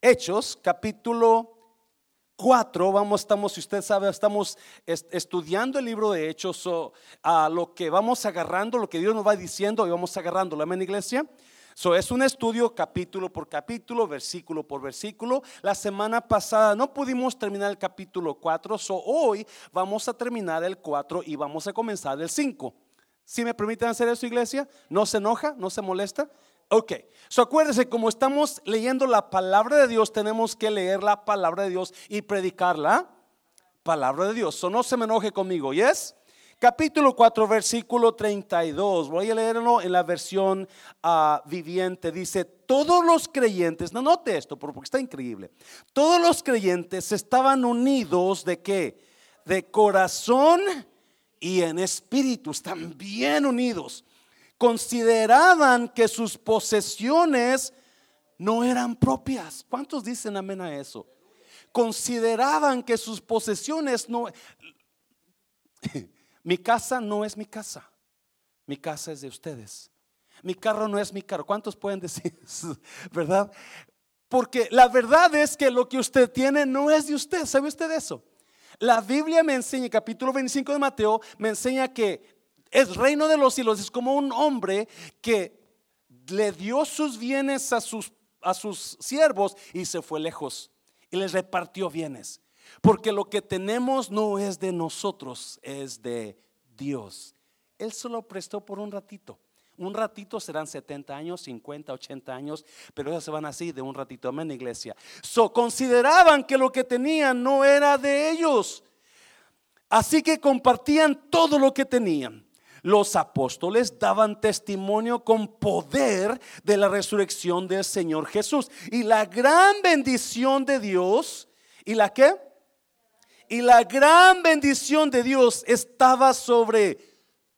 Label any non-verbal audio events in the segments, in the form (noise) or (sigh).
Hechos, capítulo 4, vamos, estamos, si usted sabe, estamos estudiando el libro de Hechos, o a lo que vamos agarrando, lo que Dios nos va diciendo y vamos agarrando, amén iglesia. So, es un estudio capítulo por capítulo, versículo por versículo. La semana pasada no pudimos terminar el capítulo 4, so hoy vamos a terminar el 4 y vamos a comenzar el 5. Si me permiten hacer eso, iglesia, no se enoja, no se molesta. Ok, so acuérdese, como estamos leyendo la palabra de Dios, tenemos que leer la palabra de Dios y predicar la palabra de Dios. So no se me enoje conmigo, ¿yes? Capítulo 4, versículo 32. Voy a leerlo en la versión ah, viviente. Dice, todos los creyentes, no note esto porque está increíble. Todos los creyentes estaban unidos de qué? De corazón y en espíritu. Están bien unidos consideraban que sus posesiones no eran propias. ¿Cuántos dicen amén a eso? Consideraban que sus posesiones no... (laughs) mi casa no es mi casa. Mi casa es de ustedes. Mi carro no es mi carro. ¿Cuántos pueden decir (laughs) eso? ¿Verdad? Porque la verdad es que lo que usted tiene no es de usted. ¿Sabe usted eso? La Biblia me enseña, capítulo 25 de Mateo, me enseña que es reino de los cielos, es como un hombre que le dio sus bienes a sus, a sus siervos y se fue lejos y les repartió bienes. Porque lo que tenemos no es de nosotros, es de Dios. Él solo prestó por un ratito. Un ratito serán 70 años, 50, 80 años, pero ellos se van así de un ratito. Amén, iglesia. Consideraban que lo que tenían no era de ellos. Así que compartían todo lo que tenían los apóstoles daban testimonio con poder de la resurrección del Señor Jesús. Y la gran bendición de Dios, ¿y la qué? Y la gran bendición de Dios estaba sobre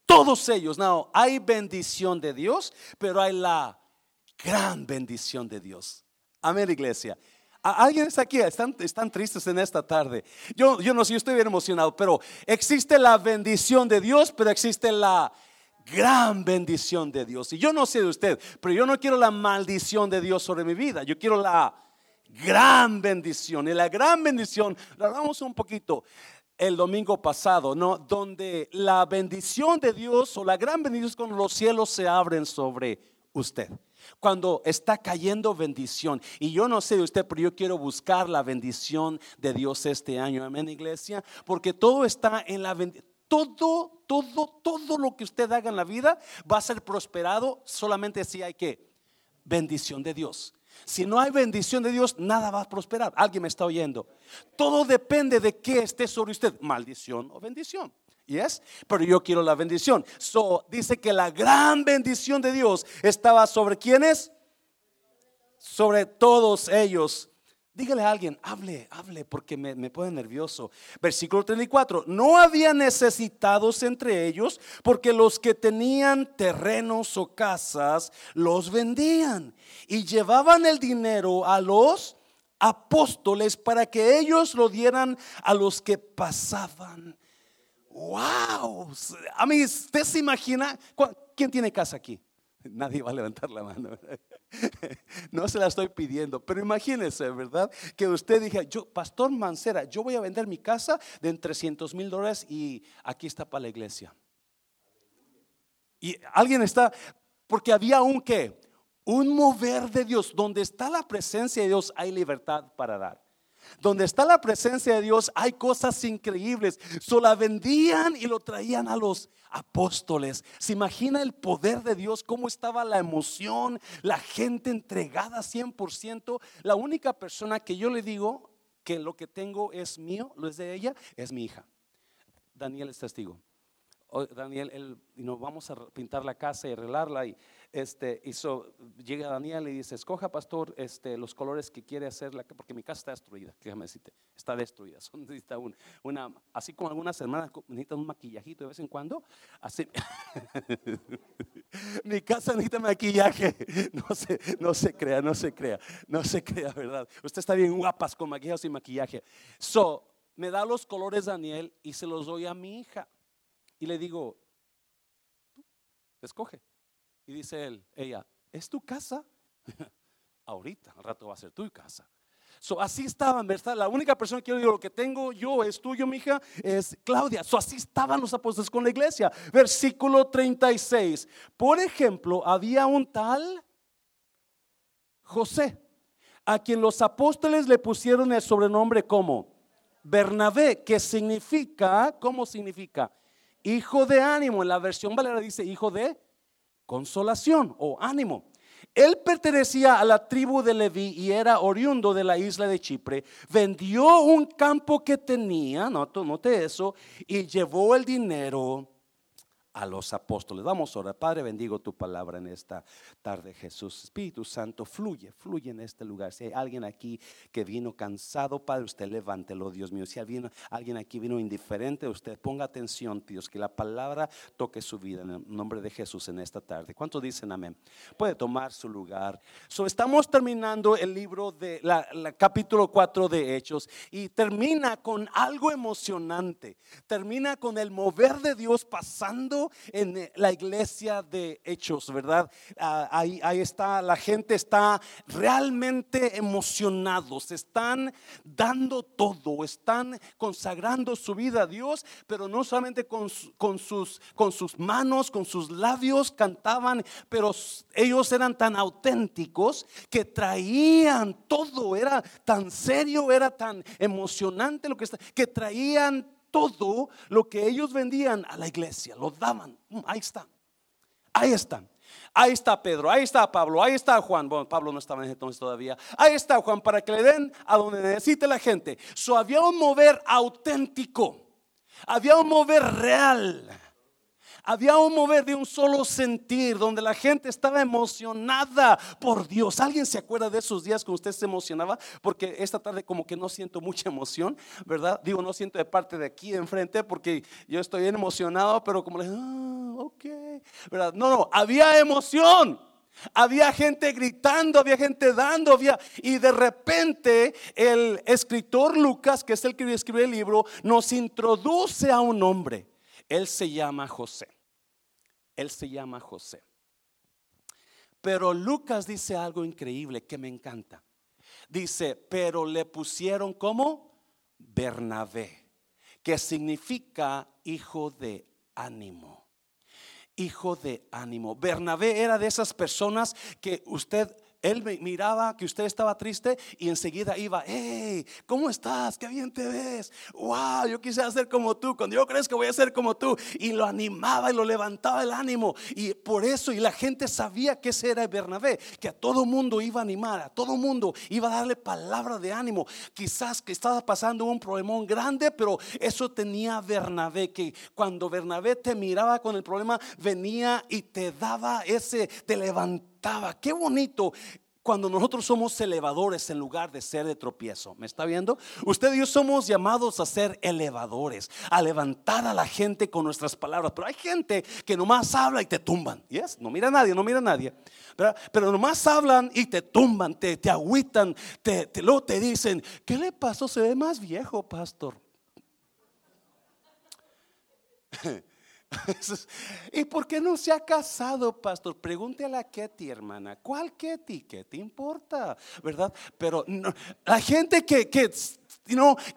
todos ellos. No, hay bendición de Dios, pero hay la gran bendición de Dios. Amén, iglesia. ¿Alguien está aquí? Están, tristes en esta tarde. Yo, no sé, yo estoy bien emocionado, pero existe la bendición de Dios, pero existe la gran bendición de Dios. Y yo no sé de usted, pero yo no quiero la maldición de Dios sobre mi vida. Yo quiero la gran bendición. Y la gran bendición, lo hablamos un poquito el domingo pasado, ¿no? Donde la bendición de Dios o la gran bendición cuando los cielos se abren sobre usted cuando está cayendo bendición. Y yo no sé de usted, pero yo quiero buscar la bendición de Dios este año. Amén, iglesia. Porque todo está en la bendición. Todo, todo, todo lo que usted haga en la vida va a ser prosperado solamente si hay que bendición de Dios. Si no hay bendición de Dios, nada va a prosperar. Alguien me está oyendo. Todo depende de qué esté sobre usted, maldición o bendición. Yes, pero yo quiero la bendición. So dice que la gran bendición de Dios estaba sobre quienes, sobre todos ellos. Dígale a alguien, hable, hable, porque me, me pone nervioso. Versículo 34, no había necesitados entre ellos, porque los que tenían terrenos o casas los vendían y llevaban el dinero a los apóstoles para que ellos lo dieran a los que pasaban wow. A mí, ¿usted se imagina? ¿Quién tiene casa aquí? Nadie va a levantar la mano. (laughs) No se la estoy pidiendo, pero imagínese, ¿verdad? Que usted diga, yo, Pastor Mancera, yo voy a vender mi casa de 300 mil dólares y aquí está para la iglesia. Y alguien está, porque había un qué, un mover de Dios. Donde está la presencia de Dios hay libertad para dar. Donde está la presencia de Dios hay cosas increíbles. Solo la vendían y lo traían a los apóstoles. ¿Se imagina el poder de Dios? ¿Cómo estaba la emoción? La gente entregada 100%. La única persona que yo le digo que lo que tengo es mío, lo es de ella, es mi hija. Daniel es testigo. Daniel, él, nos vamos a pintar la casa y arreglarla y este, llega Daniel y dice, escoja pastor este, los colores que quiere hacer, porque mi casa está destruida, déjame decirte, está destruida. (laughs) necesita una, así como algunas hermanas necesitan un maquillajito de vez en cuando, así, (laughs) mi casa necesita maquillaje, (laughs) no se, no se crea, no se crea, no se crea, ¿verdad? Usted está bien guapas con maquillaje y maquillaje. So, me da los colores Daniel y se los doy a mi hija. Y le digo, escoge. Y dice él, ella, ¿es tu casa? (laughs) Ahorita, al rato va a ser tu casa. So, así estaban, ¿verdad? La única persona que yo digo, lo que tengo yo es tuyo, mi hija, es Claudia. So, así estaban los apóstoles con la iglesia. Versículo 36. Por ejemplo, había un tal José, a quien los apóstoles le pusieron el sobrenombre como Bernabé, que significa, ¿cómo significa? Hijo de ánimo. En la versión valera dice hijo de consolación o ánimo. Él pertenecía a la tribu de Leví y era oriundo de la isla de Chipre. Vendió un campo que tenía, note eso, y llevó el dinero a los apóstoles. Vamos ahora, Padre, bendigo tu palabra en esta tarde, Jesús. Espíritu Santo, fluye, fluye en este lugar. Si hay alguien aquí que vino cansado, Padre, usted levántelo, Dios mío. Si alguien, alguien aquí vino indiferente, usted ponga atención, Dios, que la palabra toque su vida en el nombre de Jesús en esta tarde. ¿Cuántos dicen amén? Puede tomar su lugar. So, estamos terminando el libro de la, capítulo 4 de Hechos y termina con algo emocionante. Termina con el mover de Dios pasando en eh, la iglesia de Hechos, ¿verdad? Ah, ahí, ahí está, la gente está realmente emocionados, están dando todo, están consagrando su vida a Dios, pero no solamente con, con, sus, con sus manos, con sus labios cantaban, pero ellos eran tan auténticos que traían todo, era tan serio, era tan emocionante lo que está, que traían todo lo que ellos vendían a la iglesia, lo daban. Mm, ahí está. Ahí está. Ahí está Pedro, ahí está Pablo, ahí está Juan. Bueno, Pablo no estaba en entonces todavía. Ahí está Juan para que le den a donde necesite la gente. So había un mover auténtico, había un mover real había un mover de un solo sentir, donde la gente estaba emocionada por Dios. ¿Alguien se acuerda de esos días cuando usted se emocionaba? Porque esta tarde como que no siento mucha emoción, ¿verdad? Digo, no siento de parte de aquí de enfrente porque yo estoy bien emocionado, pero como le, ah, ok, ¿verdad? No, no, había emoción. Había gente gritando, había gente dando, había y de repente el escritor Lucas, que es el que escribe el libro, nos introduce a un hombre él se llama José. Él se llama José. Pero Lucas dice algo increíble que me encanta. Dice, pero le pusieron como Bernabé, que significa hijo de ánimo. Hijo de ánimo. Bernabé era de esas personas que usted él miraba que usted estaba triste y enseguida iba, hey, ¿cómo estás? Qué bien te ves. Wow, yo quisiera ser como tú. Cuando yo crees que voy a ser como tú. Y lo animaba y lo levantaba el ánimo. Y por eso, y la gente sabía que ese era Bernabé, que a todo mundo iba a animar, a todo mundo iba a darle palabra de ánimo. Quizás que estaba pasando un problemón grande, pero eso tenía Bernabé, que cuando Bernabé te miraba con el problema, venía y te daba ese, te levantaba Qué bonito cuando nosotros somos elevadores en lugar de ser de tropiezo. ¿Me está viendo? Usted y yo somos llamados a ser elevadores, a levantar a la gente con nuestras palabras. Pero hay gente que nomás habla y te tumban. ¿Yes? No mira a nadie, no mira a nadie. Pero, pero nomás hablan y te tumban, te, te agüitan, te, te, luego te dicen, ¿qué le pasó? Se ve más viejo, pastor. (laughs) (laughs) ¿Y por qué no se ha casado, pastor? Pregúntele a Ketty, hermana. ¿Cuál Ketty? ¿Qué te importa? ¿Verdad? Pero la gente que, que,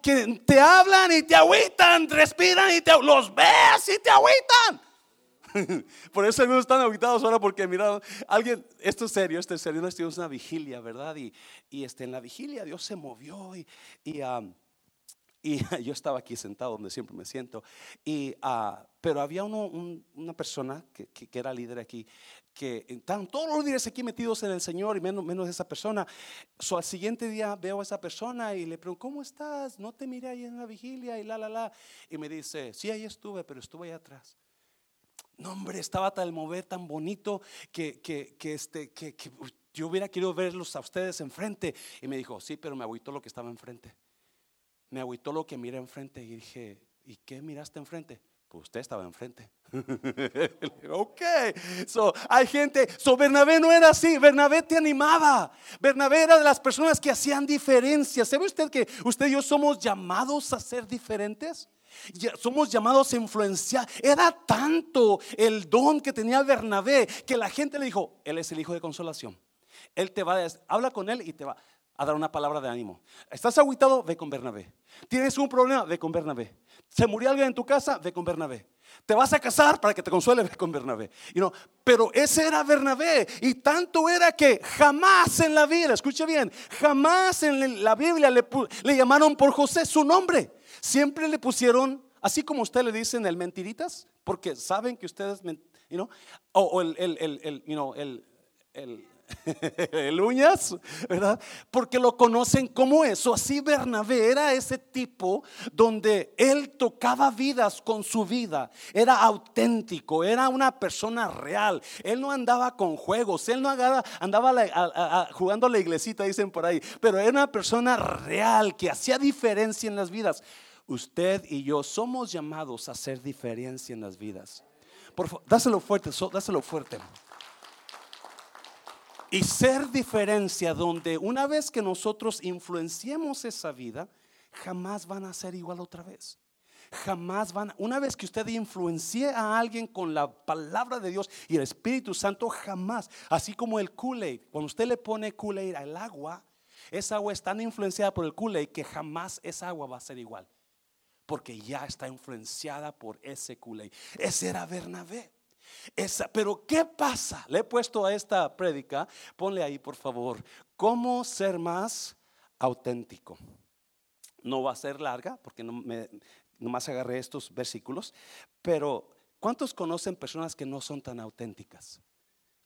que te hablan y te agüitan, respiran y te, los ves y te agüitan. (laughs) Por eso algunos están aguitados ahora porque mira, alguien, esto es serio, esto es serio, no es una vigilia, ¿verdad? Y, y este, en la vigilia Dios se movió y, y y (laughs) yo estaba aquí sentado donde siempre me siento. Y, uh, pero había uno, una persona que, que, era líder aquí, que estaban todos los líderes aquí metidos en el Señor y menos, menos esa persona. So, al siguiente día veo a esa persona y le pregunto, ¿cómo estás? No te miré ahí en la vigilia y la, la, la. Y me dice, sí, ahí estuve, pero estuve ahí atrás. No, hombre, estaba tal mover tan bonito que, que, que este, que, que yo hubiera querido verlos a ustedes enfrente. Y me dijo, sí, pero me agüitó lo que estaba enfrente me agüitó lo que miré enfrente y dije, ¿y qué miraste enfrente? Pues usted estaba enfrente. (laughs) ok, so, hay gente, so Bernabé no era así, Bernabé te animaba, Bernabé era de las personas que hacían diferencias. ¿Sabe usted que usted y yo somos llamados a ser diferentes? Somos llamados a influenciar. Era tanto el don que tenía Bernabé que la gente le dijo, él es el hijo de consolación. Él te va a, habla con él y te va, a dar una palabra de ánimo. ¿Estás aguitado? Ve con Bernabé. ¿Tienes un problema? Ve con Bernabé. ¿Se murió alguien en tu casa? Ve con Bernabé. ¿Te vas a casar para que te consuele? Ve con Bernabé. pero ese era Bernabé. Y tanto era que jamás en la vida, escuche bien, jamás en la Biblia le, llamaron por José su nombre. Siempre le pusieron, así como usted le dicen el mentiritas, porque saben que ustedes, you o, el, el, el, el, el el (laughs) uñas, ¿verdad? Porque lo conocen como eso. Así Bernabé era ese tipo donde él tocaba vidas con su vida. Era auténtico, era una persona real. Él no andaba con juegos, él no andaba, jugando a la iglesita, dicen por ahí, pero era una persona real que hacía diferencia en las vidas. Usted y yo somos llamados a hacer diferencia en las vidas. Por favor, dáselo fuerte, dáselo fuerte y ser diferencia donde una vez que nosotros influenciemos esa vida, jamás van a ser igual otra vez. Jamás van, una vez que usted influencie a alguien con la palabra de Dios y el Espíritu Santo, jamás, así como el Kool-Aid, cuando usted le pone Kool-Aid al agua, esa agua es tan influenciada por el Kool-Aid que jamás esa agua va a ser igual, porque ya está influenciada por ese Kool-Aid. Ese era Bernabé. Esa, pero ¿qué pasa? Le he puesto a esta prédica, ponle ahí por favor, cómo ser más auténtico. No va a ser larga porque no me, nomás agarré estos versículos, pero ¿cuántos conocen personas que no son tan auténticas?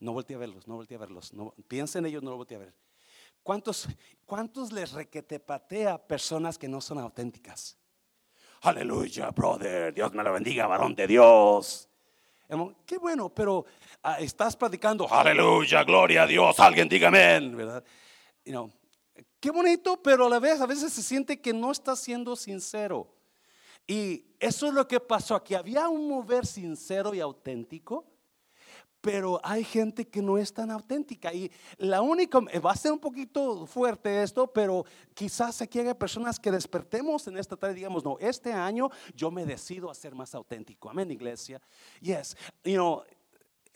No volteé a verlos, no volteé a verlos. No, piensen en ellos, no lo volteé a ver. ¿Cuántos, ¿Cuántos les requetepatea personas que no son auténticas? Aleluya, brother. Dios me lo bendiga, varón de Dios. Qué bueno, pero ah, estás predicando, aleluya, gloria a Dios, alguien diga amén, ¿verdad? qué bonito, pero a la vez a veces se siente que no está siendo sincero. Y eso es lo que pasó aquí. Había un mover sincero y auténtico pero hay gente que no es tan auténtica y la única, eh, va a ser un poquito fuerte esto, pero quizás aquí haya personas que despertemos en esta tarde y digamos, no, este año yo me decido a ser más auténtico. Amén, iglesia. Yes, you know,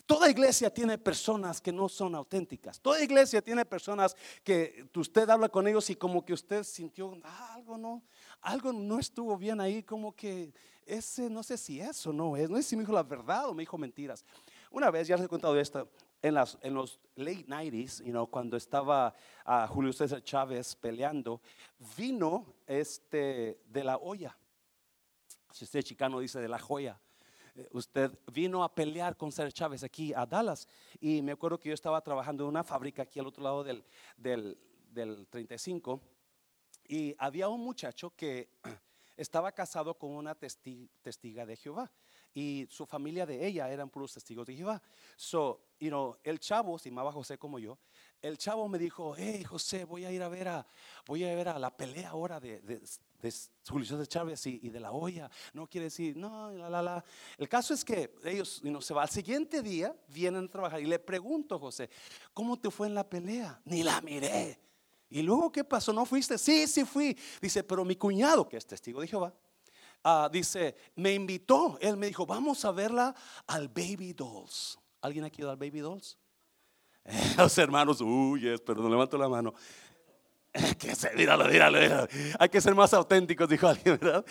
Toda iglesia tiene personas que no son auténticas. Toda iglesia tiene personas que usted habla con ellos y como que usted sintió ah, algo no, algo no estuvo bien ahí, como que ese no sé si eso no es, no sé si me dijo la verdad o me dijo mentiras. Una vez, ya les he contado esto, en, los late 90s, you know, cuando estaba uh, Julio César Chávez peleando, vino este de la olla. Si usted es chicano, dice de la joya. Eh, usted vino a pelear con César Chávez aquí a Dallas. Y me acuerdo que yo estaba trabajando en una fábrica aquí al otro lado del, del 35. Y había un muchacho que (clears throat) estaba casado con una testiga de Jehová y su familia de ella eran puros testigos de Jehová. So, you know, el chavo, se llamaba José como yo, el chavo me dijo, hey José, voy a ir a ver a, voy a ver a la pelea ahora de, de, de Julio de Chávez y, de la olla. No quiere decir, no, la, la, la. El caso es que ellos, you know, se va al siguiente día, vienen a trabajar y le pregunto, José, ¿cómo te fue en la pelea? Ni la miré. Y luego, ¿qué pasó? ¿No fuiste? Sí, sí fui. Dice, pero mi cuñado, que es testigo de Jehová, Ah, dice, me invitó, él me dijo, vamos a verla al Baby Dolls. ¿Alguien aquí al Baby Dolls? (laughs) los hermanos, uy, pero no levanto la mano. (laughs) que se, míralo, míralo, Hay que ser más auténticos, dijo (laughs) alguien, ¿verdad?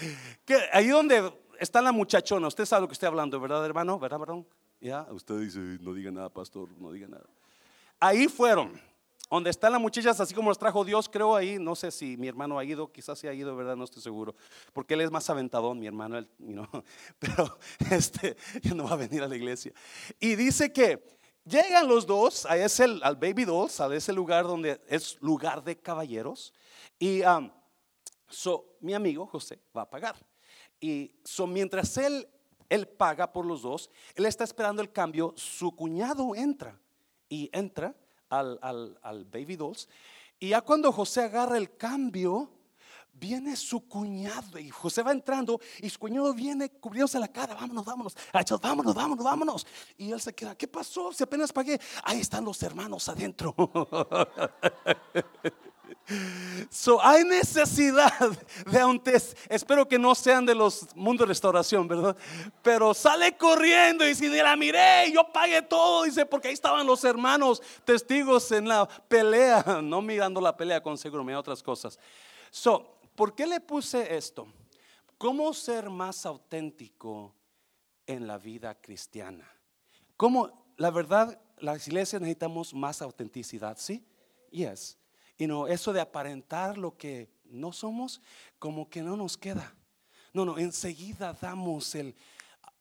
Ahí donde está la muchachona, usted sabe lo que estoy hablando, ¿verdad, hermano? ¿Verdad, perdón? Ya, usted dice, no diga nada, pastor, no diga nada. Ahí fueron donde están las muchachas, así como las trajo Dios, creo ahí, no sé si mi hermano ha ido, quizás se ha ido, ¿verdad? No estoy seguro, porque él es más aventadón, mi hermano, él, (laughs) pero este, (laughs) no va a venir a la iglesia. Y dice que llegan los dos a ese, al Baby Dolls, a ese lugar donde es lugar de caballeros, y um, so, mi amigo José va a pagar. Y so, mientras él, él paga por los dos, él está esperando el cambio, su cuñado entra y entra al, Baby Dolls. Y ya cuando José agarra el cambio, viene su cuñado y José va entrando y su cuñado viene cubriéndose la cara, vámonos, vámonos, vámonos, vámonos, vámonos. Y él se queda, ¿qué pasó? Si apenas pagué, ahí están los hermanos adentro. (laughs) So, hay necesidad de un test. Espero que no sean de los mundos de restauración, ¿verdad? Pero sale corriendo y dice, la miré, yo pagué todo, dice, porque ahí estaban los hermanos testigos en la pelea, (laughs) no mirando la pelea con seguro, mira otras cosas. So, ¿por qué le puse esto? ¿Cómo ser más auténtico en la vida cristiana? ¿Cómo, la verdad, las iglesias necesitamos más autenticidad, ¿sí? Yes. Y no, eso de aparentar lo que no somos, como que no nos queda. No, no, enseguida damos el,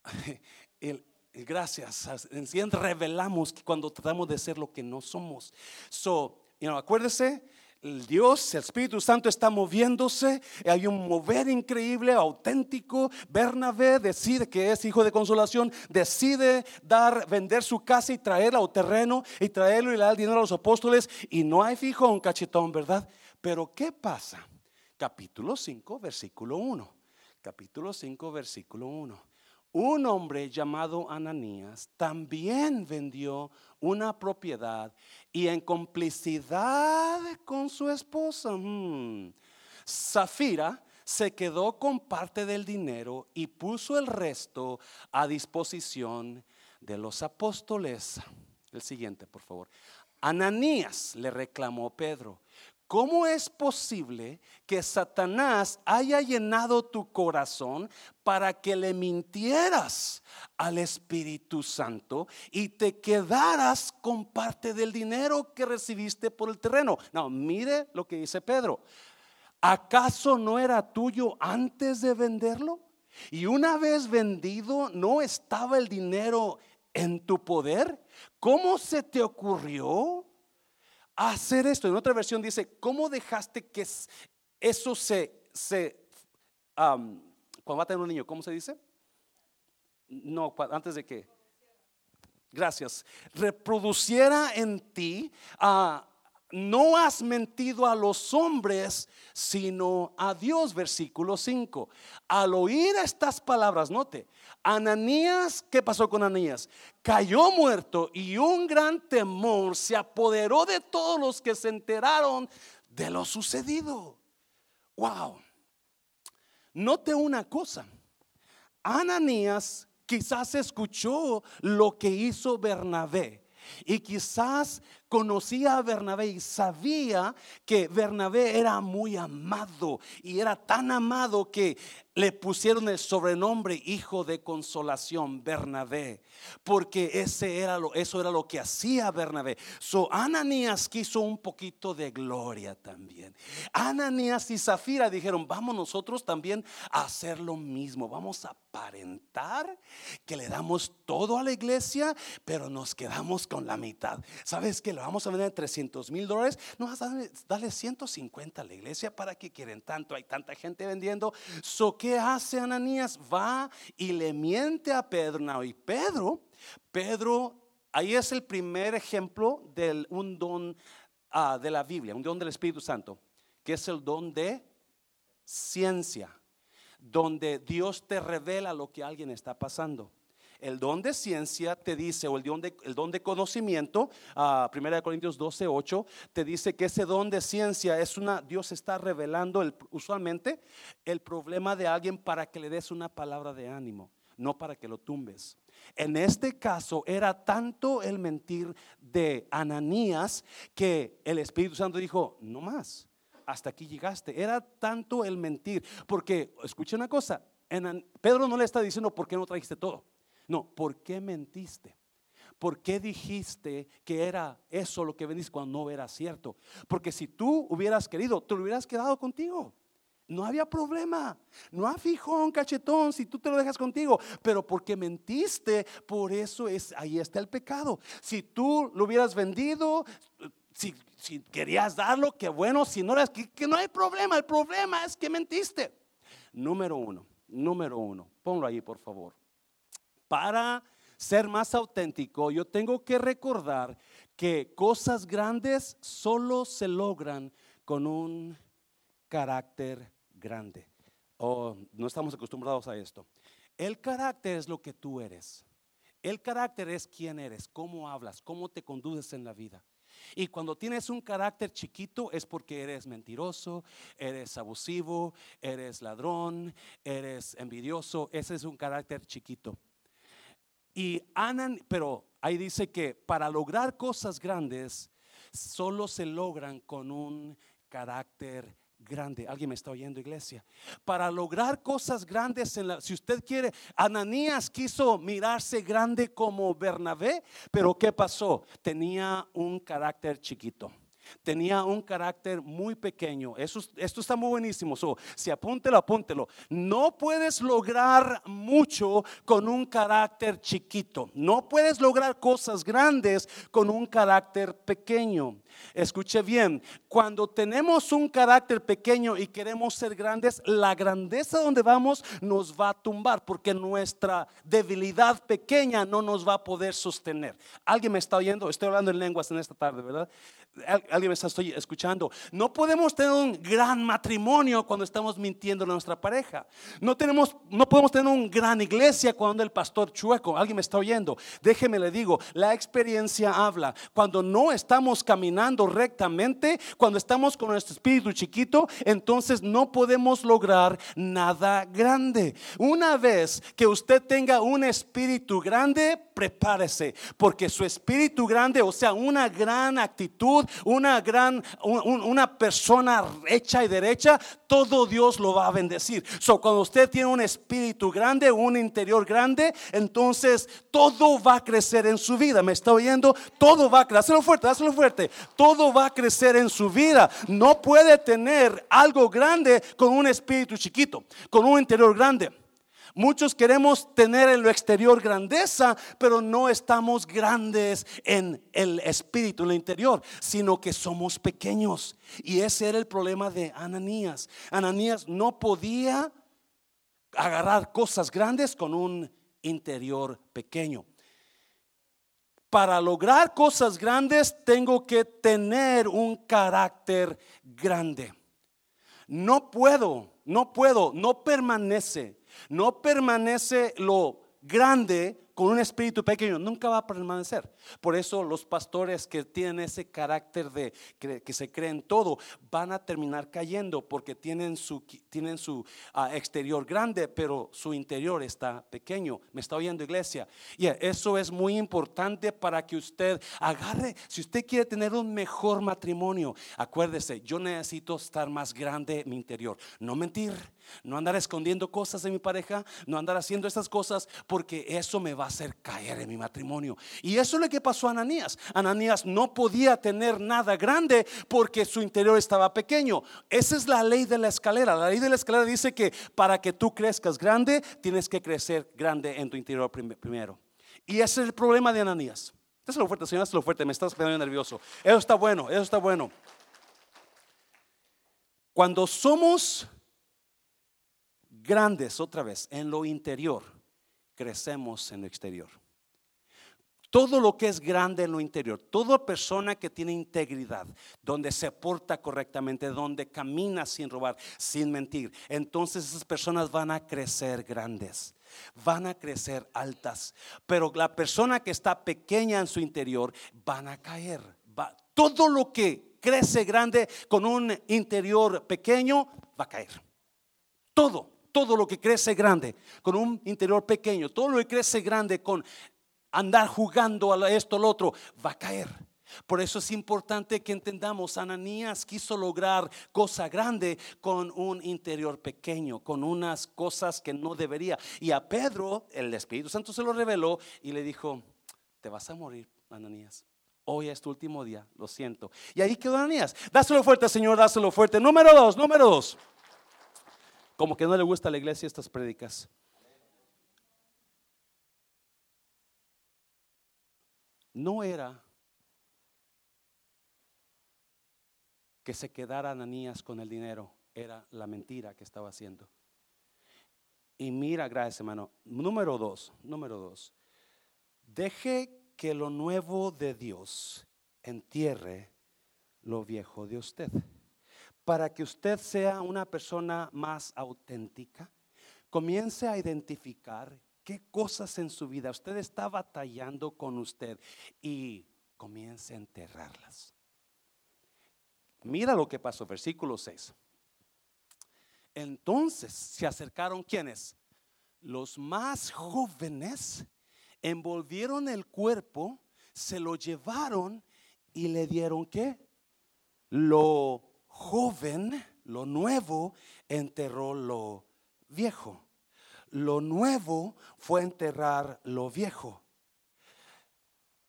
(laughs) el, gracias, enseguida revelamos cuando tratamos de ser lo que no somos. So, you know, acuérdese, el Dios, el Espíritu Santo está moviéndose, hay un mover increíble, auténtico. Bernabé decide que es hijo de consolación, decide dar, vender su casa y traerla o terreno y traerlo y le da el dinero a los apóstoles y no hay fijo un cachetón, ¿verdad? Pero ¿qué pasa? Capítulo 5, versículo 1. Capítulo 5, versículo 1 un hombre llamado Ananías también vendió una propiedad y en complicidad con su esposa, hmm, Zafira, se quedó con parte del dinero y puso el resto a disposición de los apóstoles. El siguiente, por favor. Ananías le reclamó Pedro. ¿Cómo es posible que Satanás haya llenado tu corazón para que le mintieras al Espíritu Santo y te quedaras con parte del dinero que recibiste por el terreno? No, mire lo que dice Pedro. ¿Acaso no era tuyo antes de venderlo? Y una vez vendido, ¿no estaba el dinero en tu poder? ¿Cómo se te ocurrió? Hacer esto. En otra versión dice, ¿cómo dejaste que eso se, se cuando va a tener un niño, ¿cómo se dice? No, antes de que, gracias, reproduciera en ti a no has mentido a los hombres, sino a Dios, versículo 5. Al oír estas palabras, note, Ananías, ¿qué pasó con Ananías? Cayó muerto y un gran temor se apoderó de todos los que se enteraron de lo sucedido. Wow. Note una cosa. Ananías quizás escuchó lo que hizo Bernabé y quizás conocía a Bernabé y sabía que Bernabé era muy amado y era tan amado que le pusieron el sobrenombre hijo de consolación Bernabé, porque ese era lo, eso era lo que hacía Bernabé. So Ananías quiso un poquito de gloria también. Ananías y Zafira dijeron, vamos nosotros también a hacer lo mismo, vamos a aparentar que le damos todo a la iglesia, pero nos quedamos con la mitad. ¿Sabes que vamos a vender 300 mil dólares, no vas a darle, 150 a la iglesia. ¿Para qué quieren tanto? Hay tanta gente vendiendo. So, ¿Qué hace Ananías? Va y le miente a Pedro. y Pedro, Pedro, ahí es el primer ejemplo de un don ah, de la Biblia, un don del Espíritu Santo, que es el don de ciencia, donde Dios te revela lo que alguien está pasando. El don de ciencia te dice, o el don de, el don de conocimiento, uh, 1 Corintios 12, 8, te dice que ese don de ciencia es una, Dios está revelando el, usualmente el problema de alguien para que le des una palabra de ánimo, no para que lo tumbes. En este caso era tanto el mentir de Ananías que el Espíritu Santo dijo, no más, hasta aquí llegaste. Era tanto el mentir, porque, escucha una cosa, Pedro no le está diciendo por qué no trajiste todo. No, ¿por qué mentiste? ¿Por qué dijiste que era eso lo que vendiste cuando no era cierto? Porque si tú hubieras querido, te lo hubieras quedado contigo. No había problema. No ha fijón, cachetón, si tú te lo dejas contigo. Pero porque mentiste, por eso es, ahí está el pecado. Si tú lo hubieras vendido, si, querías darlo, qué bueno. Si no, que, que no hay problema. El problema es que mentiste. Número uno, número uno. Ponlo ahí, por favor para ser más auténtico, yo tengo que recordar que cosas grandes solo se logran con un carácter grande. Oh, no estamos acostumbrados a esto. El carácter es lo que tú eres. El carácter es quién eres, cómo hablas, cómo te conduces en la vida. Y cuando tienes un carácter chiquito es porque eres mentiroso, eres abusivo, eres ladrón, eres envidioso. Ese es un carácter chiquito. Y Anan, pero ahí dice que para lograr cosas grandes solo se logran con un carácter grande. ¿Alguien me está oyendo, iglesia? Para lograr cosas grandes, en la, si usted quiere, Ananías quiso mirarse grande como Bernabé, pero ¿qué pasó? Tenía un carácter chiquito tenía un carácter muy pequeño. Eso, esto está muy buenísimo. si apúntelo, apúntelo. No puedes lograr mucho con un carácter chiquito. No puedes lograr cosas grandes con un carácter pequeño. Escuche bien, cuando tenemos un carácter pequeño y queremos ser grandes, la grandeza donde vamos nos va a tumbar porque nuestra debilidad pequeña no nos va a poder sostener. ¿Alguien me está oyendo? Estoy hablando en lenguas en esta tarde, ¿verdad? Alguien me está escuchando. No podemos tener un gran matrimonio cuando estamos mintiendo a nuestra pareja. No, tenemos, no podemos tener una gran iglesia cuando el pastor chueco. Alguien me está oyendo. Déjeme le digo, la experiencia habla. Cuando no estamos caminando rectamente, cuando estamos con nuestro espíritu chiquito, entonces no podemos lograr nada grande. Una vez que usted tenga un espíritu grande, prepárese, porque su espíritu grande, o sea, una gran actitud, una gran, una persona hecha y derecha, todo Dios lo va a bendecir. So, cuando usted tiene un espíritu grande, un interior grande, entonces todo va a crecer en su vida. ¿Me está oyendo? Todo va a crecer. Dáselo fuerte, dáselo fuerte. Todo va a crecer en su vida. No puede tener algo grande con un espíritu chiquito, con un interior grande. Muchos queremos tener en lo exterior grandeza, pero no estamos grandes en el espíritu, en el interior, sino que somos pequeños. Y ese era el problema de Ananías. Ananías no podía agarrar cosas grandes con un interior pequeño. Para lograr cosas grandes tengo que tener un carácter grande. No puedo, no puedo, no permanece no permanece lo grande con un espíritu pequeño nunca va a permanecer. Por eso los pastores que tienen ese carácter de que, se creen todo van a terminar cayendo porque tienen su, tienen su ah, exterior grande, pero su interior está pequeño. ¿Me está oyendo iglesia? Y eso es muy importante para que usted agarre, si usted quiere tener un mejor matrimonio, acuérdese, yo necesito estar más grande mi interior. No mentir, no andar escondiendo cosas de mi pareja, no andar haciendo estas cosas porque eso me va a hacer caer en mi matrimonio. Y eso es lo que pasó a Ananías. Ananías no podía tener nada grande porque su interior estaba pequeño. Esa es la ley de la escalera. La ley de la escalera dice que para que tú crezcas grande, tienes que crecer grande en tu interior primero. Y ese es el problema de Ananías. lo fuerte, Señor, lo fuerte, me estás poniendo nervioso. Eso está bueno, eso está bueno. Cuando somos grandes otra vez en lo interior, crecemos en lo exterior. Todo lo que es grande en lo interior, toda persona que tiene integridad, donde se porta correctamente, donde camina sin robar, sin mentir, entonces esas personas van a crecer grandes, van a crecer altas. Pero la persona que está pequeña en su interior van a caer. todo lo que crece grande con un interior pequeño va a caer. Todo todo lo que crece grande con un interior pequeño, todo lo que crece grande con andar jugando a esto, lo otro, va a caer. Por eso es importante que entendamos, Ananías quiso lograr cosa grande con un interior pequeño, con unas cosas que no debería. Y a Pedro, el Espíritu Santo se lo reveló y le dijo, te vas a morir, Ananías. Hoy es tu último día, lo siento. Y ahí quedó Ananías. Dáselo fuerte, Señor, dáselo fuerte. Número dos, número dos. Como que no le gusta a la iglesia estas prédicas. No era que se quedara Ananías con el dinero, era la mentira que estaba haciendo. Y mira, gracias hermano. Número dos, número dos. Deje que lo nuevo de Dios entierre lo viejo de usted para que usted sea una persona más auténtica, comience a identificar qué cosas en su vida usted está batallando con usted y comience a enterrarlas. Mira lo que pasó, versículo 6. Entonces se acercaron quienes? Los más jóvenes envolvieron el cuerpo, se lo llevaron y le dieron qué? Lo joven, lo nuevo, enterró lo viejo. Lo nuevo fue enterrar lo viejo.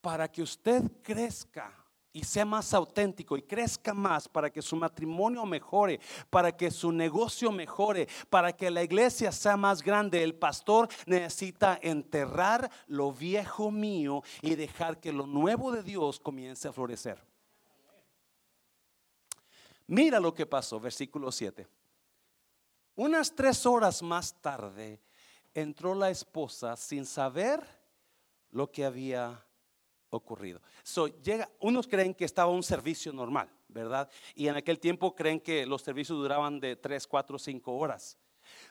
Para que usted crezca y sea más auténtico y crezca más para que su matrimonio mejore, para que su negocio mejore, para que la iglesia sea más grande, el pastor necesita enterrar lo viejo mío y dejar que lo nuevo de Dios comience a florecer. Mira lo que pasó, versículo 7. Unas tres horas más tarde entró la esposa sin saber lo que había ocurrido. So, llega, unos creen que estaba un servicio normal, ¿verdad? Y en aquel tiempo creen que los servicios duraban de 3, 4, 5 horas.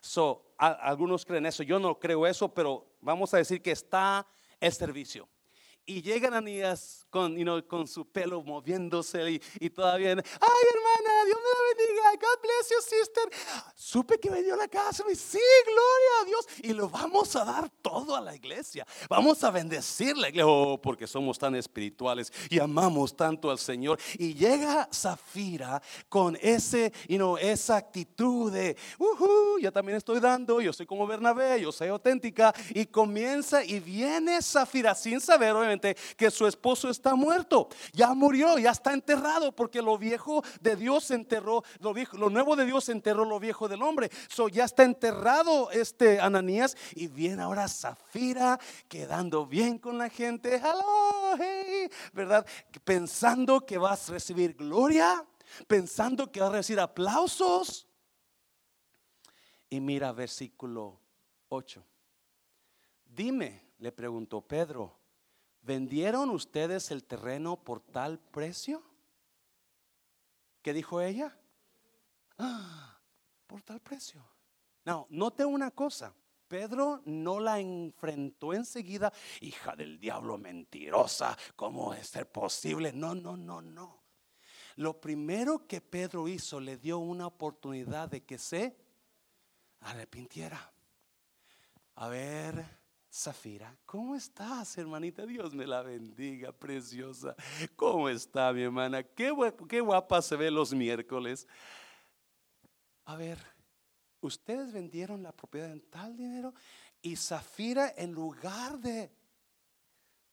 So, algunos creen eso, yo no creo eso, pero vamos a decir que está el servicio. Y llegan Ananías con, con su pelo moviéndose y, todavía, ay Dios me la bendiga, God bless you sister. Supe que vendió la casa, y sí, gloria a Dios. Y lo vamos a dar todo a la iglesia. Vamos a bendecirle, oh, porque somos tan espirituales y amamos tanto al Señor. Y llega Zafira con ese, you know, esa actitud de, uh, yo también estoy dando, yo soy como Bernabé, yo soy auténtica. Y comienza y viene Zafira sin saber, obviamente que su esposo está muerto. Ya murió, ya está enterrado porque lo viejo de Dios enterró, lo, viejo, lo nuevo de Dios enterró lo viejo del hombre. So ya está enterrado este Ananías y viene ahora Zafira quedando bien con la gente. Hello, ¿verdad? Pensando que vas a recibir gloria, pensando que vas a recibir aplausos. Y mira versículo 8. Dime, le preguntó Pedro, ¿vendieron ustedes el terreno por tal precio? ¿Qué dijo ella? Ah, por tal precio. No, note una cosa. Pedro no la enfrentó enseguida, hija del diablo mentirosa, ¿cómo es ser posible? No, no, no, no. Lo primero que Pedro hizo le dio una oportunidad de que se arrepintiera. A ver, Zafira, ¿cómo estás, hermanita? Dios me la bendiga, preciosa. ¿Cómo está, mi hermana? Qué, qué guapa se ve los miércoles. A ver, ustedes vendieron la propiedad en tal dinero y Zafira, en lugar de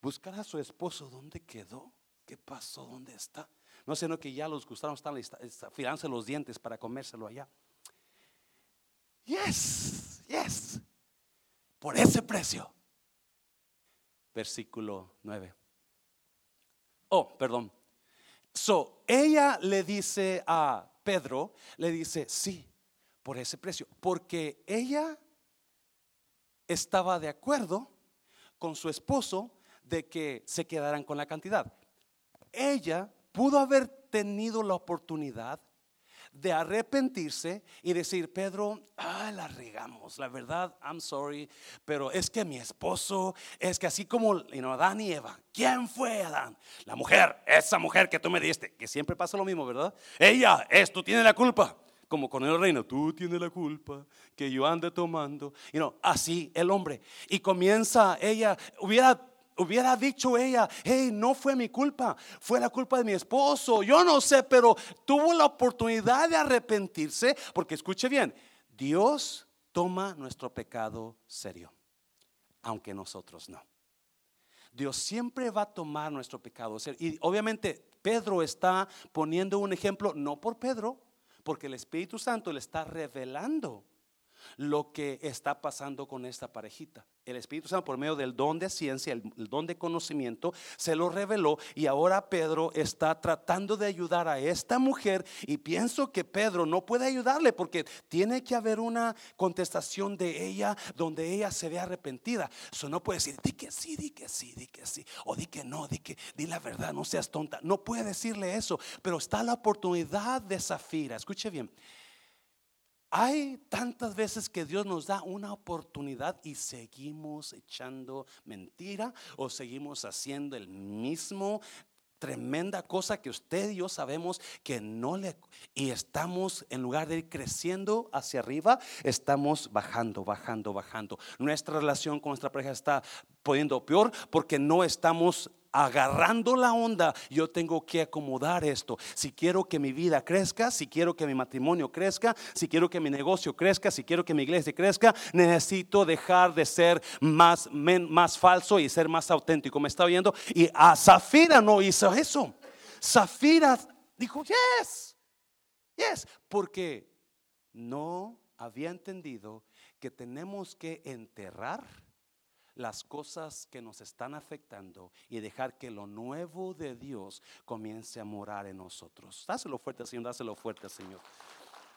buscar a su esposo, ¿dónde quedó? ¿Qué pasó? ¿Dónde está? No sé, no que ya los gustaron, están afilándose los dientes para comérselo allá. Yes, yes por ese precio. Versículo 9. Oh, perdón. So, ella le dice a Pedro, le dice, sí, por ese precio, porque ella estaba de acuerdo con su esposo de que se quedaran con la cantidad. Ella pudo haber tenido la oportunidad de arrepentirse y decir, Pedro, ah, la regamos, la verdad, I'm sorry, pero es que mi esposo, es que así como you Adán y Eva, ¿quién fue Adán? La mujer, esa mujer que tú me diste, que siempre pasa lo mismo, ¿verdad? Ella es, tú tienes la culpa. Como con el reino, tú tienes la culpa que yo ande tomando. Y no, así el hombre. Y comienza ella, hubiera hubiera dicho ella, hey, no fue mi culpa, fue la culpa de mi esposo, yo no sé, pero tuvo la oportunidad de arrepentirse, porque escuche bien, Dios toma nuestro pecado serio, aunque nosotros no. Dios siempre va a tomar nuestro pecado serio. Y obviamente Pedro está poniendo un ejemplo, no por Pedro, porque el Espíritu Santo le está revelando lo que está pasando con esta parejita. El Espíritu Santo, por medio del don de ciencia, el, don de conocimiento, se lo reveló y ahora Pedro está tratando de ayudar a esta mujer y pienso que Pedro no puede ayudarle porque tiene que haber una contestación de ella donde ella se ve arrepentida. Eso no puede decir, di que sí, di que sí, di que sí, o di que no, di que di la verdad, no seas tonta. No puede decirle eso, pero está la oportunidad de Zafira. Escuche bien. Hay tantas veces que Dios nos da una oportunidad y seguimos echando mentira o seguimos haciendo el mismo tremenda cosa que usted y yo sabemos que no le... Y estamos, en lugar de ir creciendo hacia arriba, estamos bajando, bajando, bajando. Nuestra relación con nuestra pareja está poniendo peor porque no estamos agarrando la onda, yo tengo que acomodar esto. Si quiero que mi vida crezca, si quiero que mi matrimonio crezca, si quiero que mi negocio crezca, si quiero que mi iglesia crezca, necesito dejar de ser más, más falso y ser más auténtico. ¿Me está oyendo? Y a Zafira no hizo eso. Zafira dijo, yes, yes, porque no había entendido que tenemos que enterrar las cosas que nos están afectando y dejar que lo nuevo de Dios comience a morar en nosotros. Dáselo fuerte, Señor, dáselo fuerte, Señor.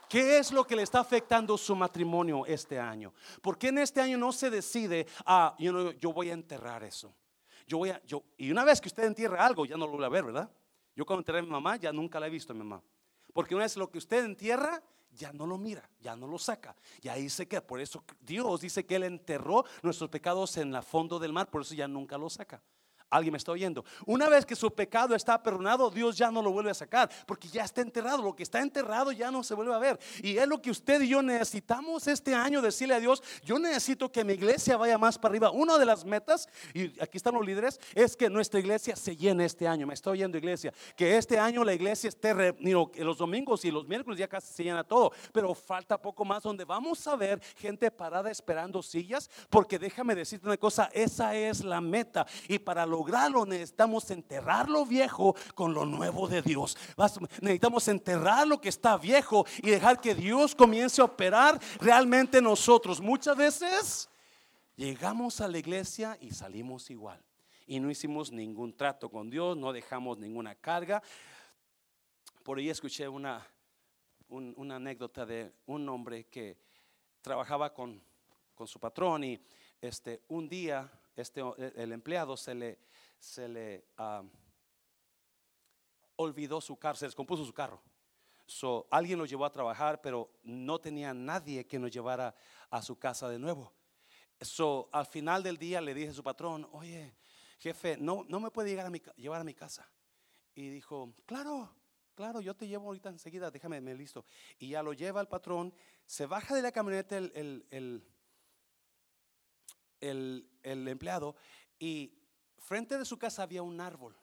¿Qué es lo que le está afectando su matrimonio este año? ¿Por qué en este año no se decide, ah, yo, yo voy a enterrar eso? Yo voy a, yo, y una vez que usted entierra algo, ya no lo voy a ver, ¿verdad? Yo cuando enterré a mi mamá, ya nunca la he visto a mi mamá. Porque una vez lo que usted entierra, ya no lo mira, ya no lo saca. Y ahí se queda. Por eso Dios dice que Él enterró nuestros pecados en la fondo del mar, por eso ya nunca lo saca. Alguien me está oyendo. Una vez que su pecado está perdonado, Dios ya no lo vuelve a sacar, porque ya está enterrado. Lo que está enterrado ya no se vuelve a ver. Y es lo que usted y yo necesitamos este año, decirle a Dios, yo necesito que mi iglesia vaya más para arriba. Una de las metas, y aquí están los líderes, es que nuestra iglesia se llene este año. Me está oyendo iglesia. Que este año la iglesia esté, los domingos y los miércoles ya casi se llena todo. Pero falta poco más donde vamos a ver gente parada esperando sillas, porque déjame decirte una cosa, esa es la meta. Y para lo lograrlo necesitamos enterrar lo viejo con lo nuevo de Dios. Necesitamos enterrar lo que está viejo y dejar que Dios comience a operar realmente nosotros. Muchas veces llegamos a la iglesia y salimos igual. Y no hicimos ningún trato con Dios, no dejamos ninguna carga. Por ahí escuché una, una anécdota de un hombre que trabajaba con, con su patrón y este, un día este, el empleado se le, se le ah, olvidó su carro, se descompuso su carro. So, alguien lo llevó a trabajar, pero no tenía nadie que nos llevara a su casa de nuevo. So, al final del día le dije a su patrón, oye, jefe, no, no me puede llevar a mi casa. Y dijo, claro, claro, yo te llevo ahorita enseguida, déjame, me listo. Y ya lo lleva el patrón, se baja de la camioneta el, el, el, el empleado y frente de su casa había un árbol.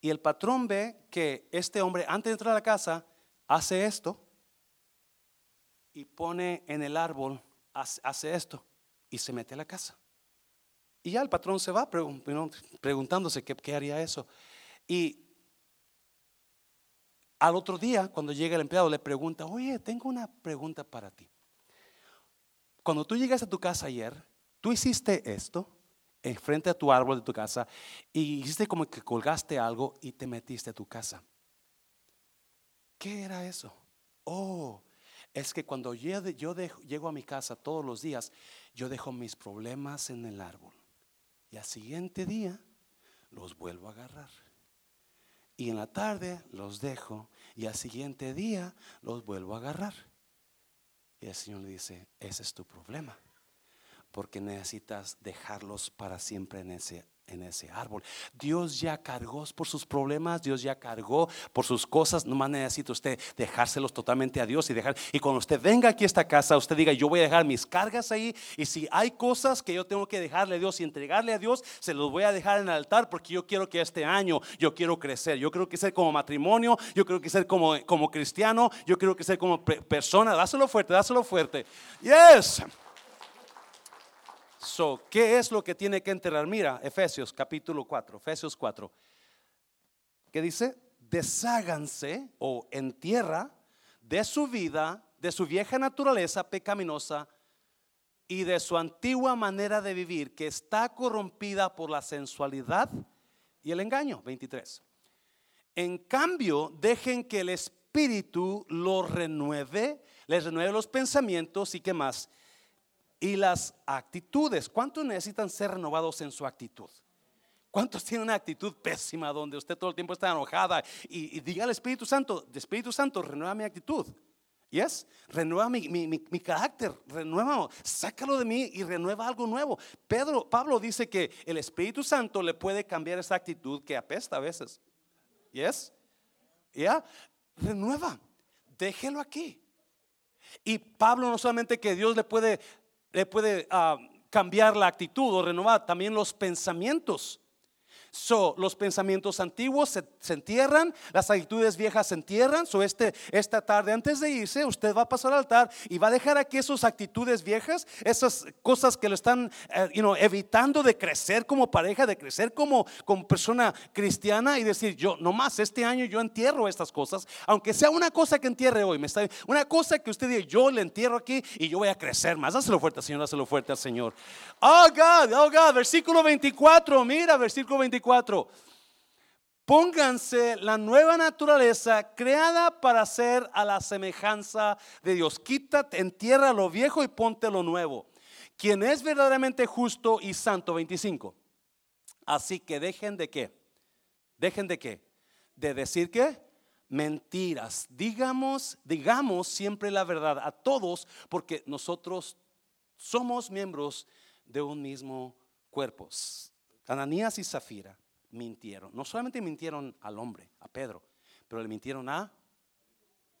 Y el patrón ve que este hombre, antes de entrar a la casa, hace esto y pone en el árbol, hace esto y se mete a la casa. Y ya el patrón se va preguntándose qué, haría eso. Y al otro día, cuando llega el empleado, le pregunta, oye, tengo una pregunta para ti. Cuando tú llegas a tu casa ayer, tú hiciste esto enfrente a tu árbol de tu casa y hiciste como que colgaste algo y te metiste a tu casa. ¿Qué era eso? Oh, es que cuando yo, llego a mi casa todos los días, yo dejo mis problemas en el árbol. Y al siguiente día los vuelvo a agarrar. Y en la tarde los dejo y al siguiente día los vuelvo a agarrar. Y el Señor le dice, ese es tu problema porque necesitas dejarlos para siempre en ese en ese árbol. Dios ya cargó por sus problemas, Dios ya cargó por sus cosas, nomás necesita usted dejárselos totalmente a Dios y dejar y cuando usted venga aquí a esta casa, usted diga, yo voy a dejar mis cargas ahí y si hay cosas que yo tengo que dejarle a Dios y entregarle a Dios, se los voy a dejar en el altar porque yo quiero que este año yo quiero crecer. Yo creo que ser como matrimonio, yo que ser como como cristiano, yo creo que ser como persona, dáselo fuerte, dáselo fuerte. Yes. So, ¿qué es lo que tiene que enterrar? Mira, Efesios capítulo 4, Efesios 4. ¿Qué dice? Desháganse o entierra de su vida, de su vieja naturaleza pecaminosa y de su antigua manera de vivir que está corrompida por la sensualidad y el engaño. 23. En cambio, dejen que el Espíritu lo renueve, les renueve los pensamientos y qué más y las actitudes. ¿Cuántos necesitan ser renovados en su actitud? ¿Cuántos tienen una actitud pésima donde usted todo el tiempo está enojada y, diga al Espíritu Santo, Espíritu Santo, renueva mi actitud? ¿Yes? Renueva mi, mi, carácter, renueva, sácalo de mí y renueva algo nuevo. Pedro, Pablo dice que el Espíritu Santo le puede cambiar esa actitud que apesta a veces. ¿Yes? ¿Ya? Renueva. Déjelo aquí. Y Pablo no solamente que Dios le puede, le puede ah, cambiar la actitud o renovar, también los pensamientos. So, los pensamientos antiguos se, entierran, las actitudes viejas se entierran. So, este, esta tarde, antes de irse, usted va a pasar al altar y va a dejar aquí esas actitudes viejas, esas cosas que lo están eh, evitando de crecer como pareja, de crecer como, como persona cristiana y decir, yo nomás este año yo entierro estas cosas, aunque sea una cosa que entierre hoy, me está, una cosa que usted diga, yo le entierro aquí y yo voy a crecer más. Dáselo fuerte, Señor, dáselo fuerte al Señor. Oh God, oh God, versículo 24, mira, versículo 24. Pónganse la nueva naturaleza creada para ser a la semejanza de Dios. Quítate, entierra lo viejo y ponte lo nuevo. Quien es verdaderamente justo y santo, 25. Así que dejen de qué? Dejen de qué? De decir qué? Mentiras. Digamos, digamos siempre la verdad a todos porque nosotros somos miembros de un mismo cuerpo. Ananías y Zafira mintieron. No solamente mintieron al hombre, a Pedro, pero le mintieron a,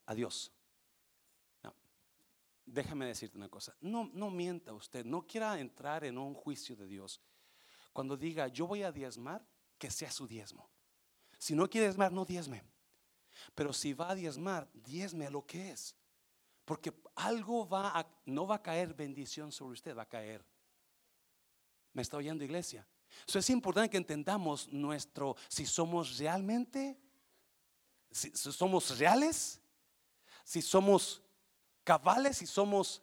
a Dios. déjame decirte una cosa. No, no mienta usted. No quiera entrar en un juicio de Dios. Cuando diga, yo voy a diezmar, que sea su diezmo. Si no quiere diezmar, no diezme. Pero si va a diezmar, diezme a lo que es. Porque algo va a, no va a caer bendición sobre usted, va a caer. ¿Me está oyendo iglesia? Eso es importante que entendamos nuestro, si somos realmente, si, somos reales, si somos cabales, si somos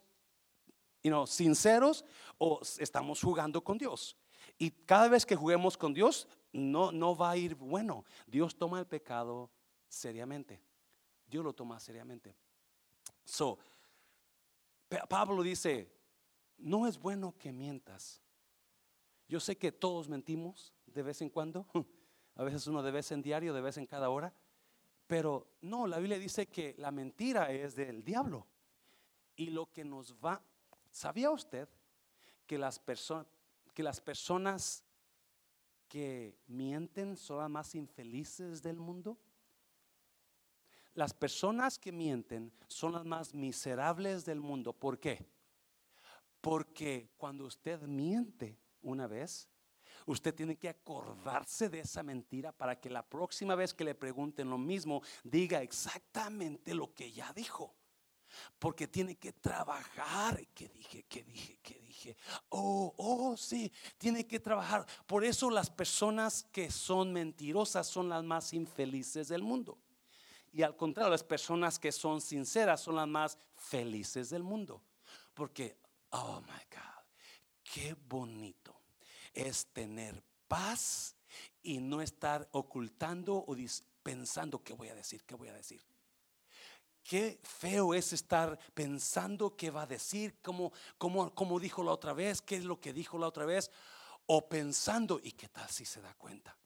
sinceros o estamos jugando con Dios. Y cada vez que juguemos con Dios, no, no va a ir bueno. Dios toma el pecado seriamente. Dios lo toma seriamente. So, Pablo dice, no es bueno que mientas. Yo sé que todos mentimos de vez en cuando, (laughs) a veces uno de vez en diario, de vez en cada hora, pero no, la Biblia dice que la mentira es del diablo. Y lo que nos va, ¿sabía usted que las, personas que las personas que mienten son las más infelices del mundo? Las personas que mienten son las más miserables del mundo. ¿Por qué? Porque cuando usted miente, una vez, usted tiene que acordarse de esa mentira para que la próxima vez que le pregunten lo mismo, diga exactamente lo que ya dijo. Porque tiene que trabajar. ¿Qué dije? ¿Qué dije? ¿Qué dije? Oh, oh, sí, tiene que trabajar. Por eso las personas que son mentirosas son las más infelices del mundo. Y al contrario, las personas que son sinceras son las más felices del mundo. Porque, oh my God qué bonito es tener paz y no estar ocultando o pensando qué voy a decir, qué voy a decir. Qué feo es estar pensando qué va a decir, cómo, cómo, cómo dijo la otra vez, qué es lo que dijo la otra vez, o pensando, ¿y qué tal si se da cuenta?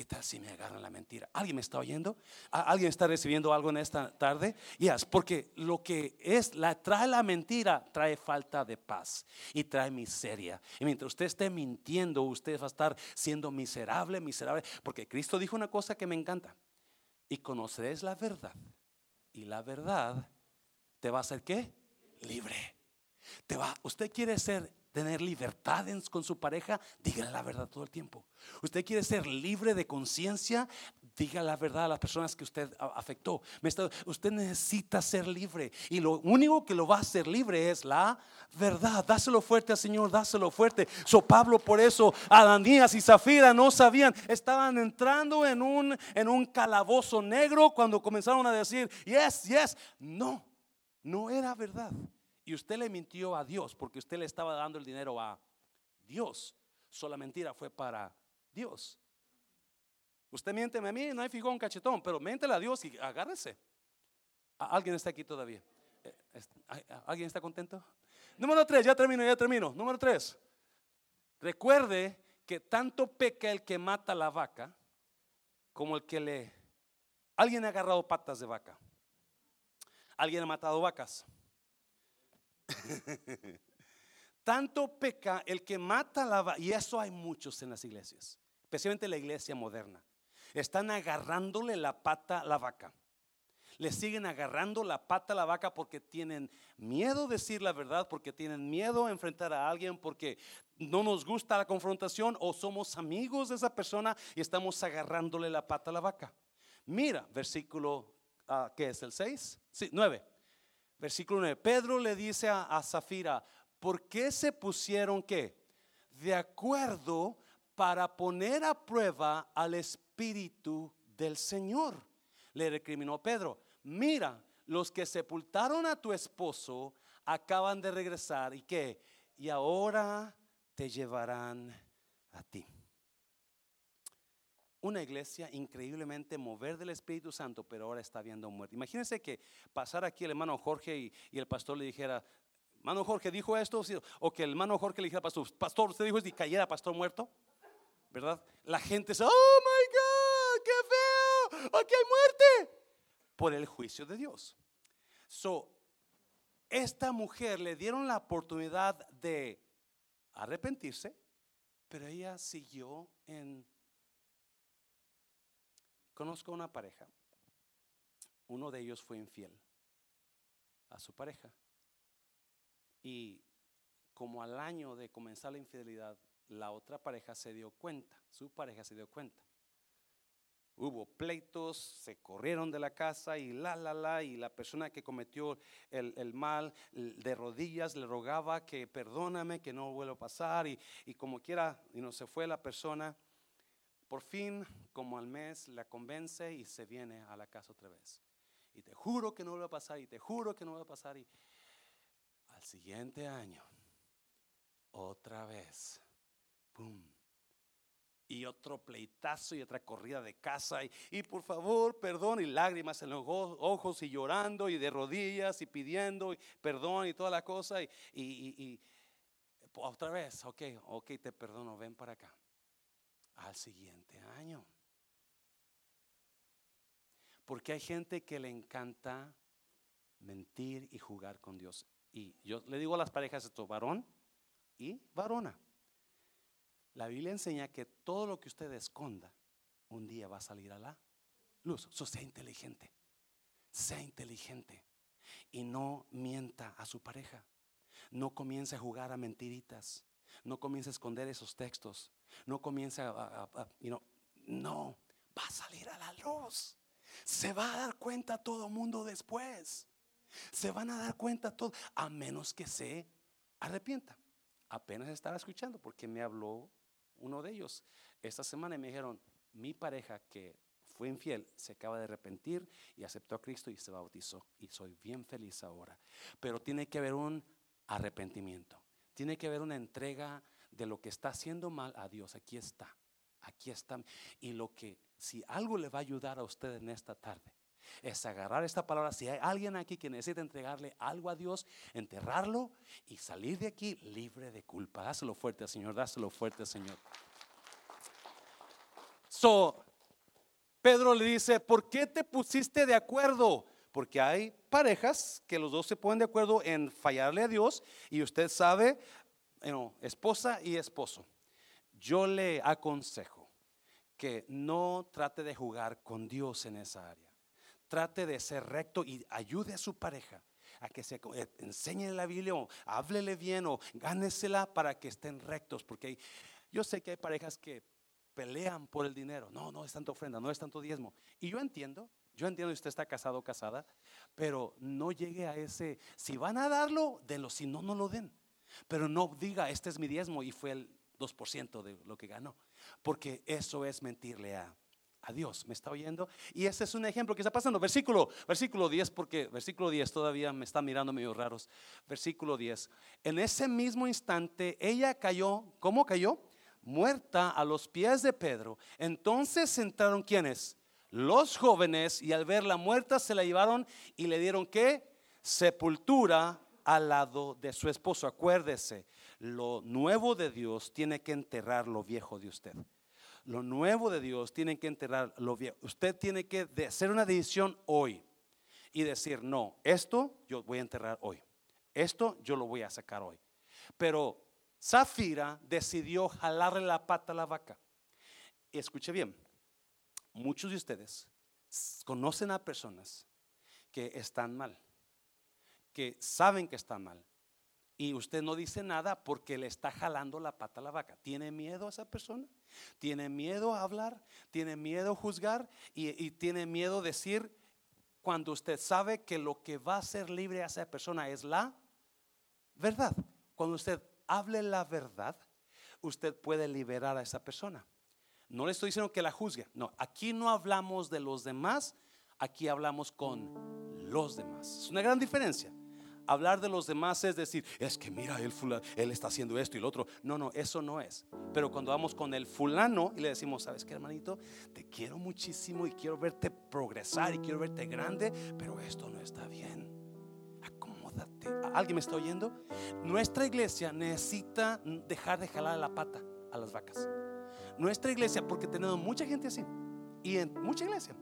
¿Qué tal si me agarran la mentira? ¿Alguien me está oyendo? ¿Alguien está recibiendo algo en esta tarde? Yes, porque lo que es, trae la mentira, trae falta de paz y trae miseria. Y mientras usted esté mintiendo, usted va a estar siendo miserable, miserable. Porque Cristo dijo una cosa que me encanta. Y conoceréis la verdad. Y la verdad te va a hacer qué? Libre. Te va, usted quiere ser tener libertad con su pareja, dígale la verdad todo el tiempo. Usted quiere ser libre de conciencia, diga la verdad a las personas que usted afectó. Usted necesita ser libre y lo único que lo va a hacer libre es la verdad. Dáselo fuerte al Señor, dáselo fuerte. So Pablo por eso, Ananías y Zafira no sabían, estaban entrando en un, en un calabozo negro cuando comenzaron a decir, yes, yes, no, no era verdad y usted le mintió a Dios porque usted le estaba dando el dinero a Dios. Solo mentira fue para Dios. Usted miente a mí, no hay figón cachetón, pero miéntele a Dios y agárrese. ¿Alguien está aquí todavía? Eh, ¿Alguien está contento? Número tres, ya termino, ya termino. Número tres. Recuerde que tanto peca el que mata la vaca como el que le... Alguien ha agarrado patas de vaca. Alguien ha matado vacas. (laughs) Tanto peca el que mata la y eso hay muchos en las iglesias, especialmente la iglesia moderna. Están agarrándole la pata a la vaca. Le siguen agarrando la pata a la vaca porque tienen miedo de decir la verdad, porque tienen miedo a enfrentar a alguien, porque no nos gusta la confrontación o somos amigos de esa persona y estamos agarrándole la pata a la vaca. Mira, versículo, uh, ¿qué es el 6? Sí, 9. Versículo 9. Pedro le dice a, Zafira, ¿por qué se pusieron qué? De acuerdo para poner a prueba al Espíritu del Señor. Le recriminó Pedro, mira, los que sepultaron a tu esposo acaban de regresar y qué, y ahora te llevarán a ti. Una iglesia increíblemente mover del Espíritu Santo, pero ahora está viendo muerte. Imagínense que pasara aquí el hermano Jorge y, el pastor le dijera, hermano Jorge dijo esto, o que el hermano Jorge le dijera, pastor, pastor, usted dijo esto y cayera pastor muerto. ¿verdad? La gente dice, oh my God, qué feo, aquí hay muerte. Por el juicio de Dios. So, esta mujer le dieron la oportunidad de arrepentirse, pero ella siguió en... Conozco una pareja, uno de ellos fue infiel a su pareja y como al año de comenzar la infidelidad, la otra pareja se dio cuenta, su pareja se dio cuenta. Hubo pleitos, se corrieron de la casa y la, la, la, y la persona que cometió el, mal de rodillas le rogaba que perdóname, que no vuelva a pasar y, como quiera, y no se fue la persona. Por fin, como al mes, la convence y se viene a la casa otra vez. Y te juro que no vuelve a pasar, y te juro que no vuelve a pasar. Y al siguiente año, otra vez y otro pleitazo y otra corrida de casa. Y, por favor, perdón, y lágrimas en los ojos, y llorando, y de rodillas, y pidiendo perdón y toda la cosa. Y, y, otra vez, ok, ok, te perdono, ven para acá. Al siguiente año. Porque hay gente que le encanta mentir y jugar con Dios. Y yo le digo a las parejas esto, varón y varona. La Biblia enseña que todo lo que usted esconda un día va a salir a la luz. So, sea inteligente, sea inteligente y no mienta a su pareja. No comience a jugar a mentiritas. No comience a esconder esos textos. No comience a, no, va a salir a la luz. Se va a dar cuenta todo el mundo después. Se van a dar cuenta todo, a menos que se arrepienta. Apenas estaba escuchando porque me habló uno de ellos esta semana y me dijeron, mi pareja que fue infiel se acaba de arrepentir y aceptó a Cristo y se bautizó y soy bien feliz ahora. Pero tiene que haber un arrepentimiento, tiene que haber una entrega de lo que está haciendo mal a Dios. Aquí está, aquí está. Y lo que, si algo le va a ayudar a usted en esta tarde, es agarrar esta palabra. Si hay alguien aquí que necesita entregarle algo a Dios, enterrarlo y salir de aquí libre de culpa. Dáselo fuerte, Señor. Dáselo fuerte, Señor. So, Pedro le dice, ¿por qué te pusiste de acuerdo? Porque hay parejas que los dos se ponen de acuerdo en fallarle a Dios y usted sabe, esposa y esposo. Yo le aconsejo que no trate de jugar con Dios en esa área trate de ser recto y ayude a su pareja a que se eh, enseñe la Biblia o háblele bien o gánesela para que estén rectos. Porque yo sé que hay parejas que pelean por el dinero. No, no es tanto ofrenda, no es tanto diezmo. Y yo entiendo, yo entiendo que usted está casado o casada, pero no llegue a ese, si van a darlo, denlo, si no, no lo den. Pero no diga, este es mi diezmo y fue el 2% de lo que ganó. Porque eso es mentirle a, a Dios. ¿Me está oyendo? Y ese es un ejemplo que está pasando. Versículo, versículo 10, porque versículo 10 todavía me está mirando medio raros. Versículo 10. En ese mismo instante ella cayó, ¿cómo cayó? Muerta a los pies de Pedro. Entonces entraron quienes? Los jóvenes y al verla muerta se la llevaron y le dieron qué? Sepultura al lado de su esposo. Acuérdese, lo nuevo de Dios tiene que enterrar lo viejo de usted lo nuevo de Dios, tienen que enterrar lo viejo. Usted tiene que hacer una decisión hoy y decir, no, esto yo voy a enterrar hoy. Esto yo lo voy a sacar hoy. Pero Zafira decidió jalarle la pata a la vaca. Escuche bien, muchos de ustedes conocen a personas que están mal, saben que están mal. Y usted no dice nada porque le está jalando la pata a la vaca. ¿Tiene miedo a esa persona? ¿Tiene miedo a hablar? ¿Tiene miedo a juzgar? Y, y tiene miedo a decir cuando usted sabe que lo que va a ser libre a esa persona es la verdad. Cuando usted hable la verdad, usted puede liberar a esa persona. No le estoy diciendo que la juzgue. No, aquí no hablamos de los demás, aquí hablamos con los demás. Es una gran diferencia. Hablar de los demás es decir, es que mira, él, él está haciendo esto y lo otro. No, no, eso no es. Pero cuando vamos con el fulano y le decimos, ¿sabes qué, hermanito? Te quiero muchísimo y quiero verte progresar y quiero verte grande, pero esto no está bien. Acomódate. ¿Alguien me está oyendo? Nuestra iglesia necesita dejar de jalar la pata a las vacas nuestra iglesia, porque tenemos mucha gente así, y en mucha iglesia,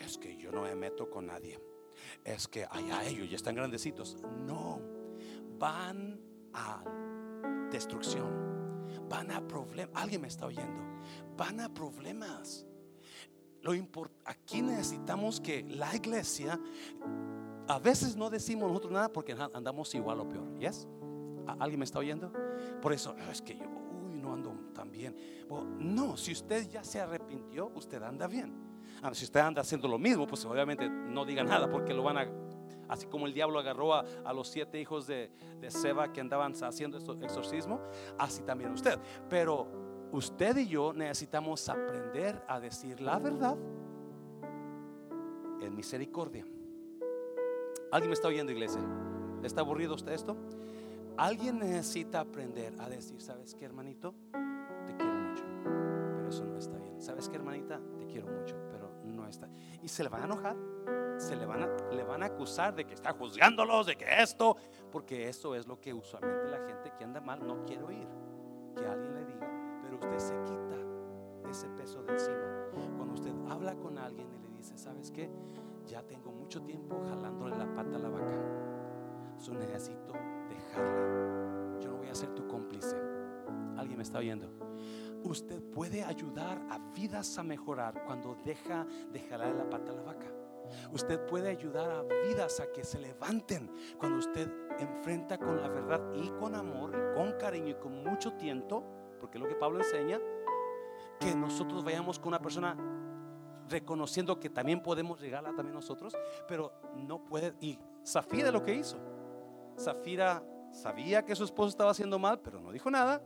es que yo no me meto con nadie, es que allá ellos ya están grandecitos. No, van a destrucción, van a problemas. Alguien me está oyendo, van a problemas. Lo aquí necesitamos que la iglesia, a veces no decimos nosotros nada porque andamos igual o peor. ¿Yes? ¿Alguien me está oyendo? Por eso, es que yo, no ando tan bien. no, si usted ya se arrepintió, usted anda bien. Ah, si usted anda haciendo lo mismo, pues obviamente no diga nada porque lo van a... Así como el diablo agarró a, los siete hijos de, de, Seba que andaban haciendo exorcismo, así también usted. Pero usted y yo necesitamos aprender a decir la verdad en misericordia. ¿Alguien me está oyendo, iglesia? ¿Está aburrido usted esto? Alguien necesita aprender a decir, ¿sabes qué, hermanito? Te quiero mucho, pero eso no está bien. ¿Sabes qué, hermanita? Te quiero mucho, Y se le van a enojar, se le van a, le van a acusar de que está juzgándolos, de que esto, porque eso es lo que usualmente la gente que anda mal no quiere oír. Que alguien le diga, pero usted se quita ese peso de encima. Cuando usted habla con alguien y le dice, ¿sabes qué? Ya tengo mucho tiempo jalándole la pata a la vaca. Eso necesito yo no voy a ser tu cómplice. ¿Alguien me está oyendo? Usted puede ayudar a vidas a mejorar cuando deja de jalar la pata a la vaca. Usted puede ayudar a vidas a que se levanten cuando usted enfrenta con la verdad y con amor y con cariño y con mucho tiento, porque es lo que Pablo enseña, que nosotros vayamos con una persona reconociendo que también podemos llegarla también nosotros, pero no puede. Y Zafira lo que hizo. Zafira sabía que su esposo estaba haciendo mal, pero no dijo nada,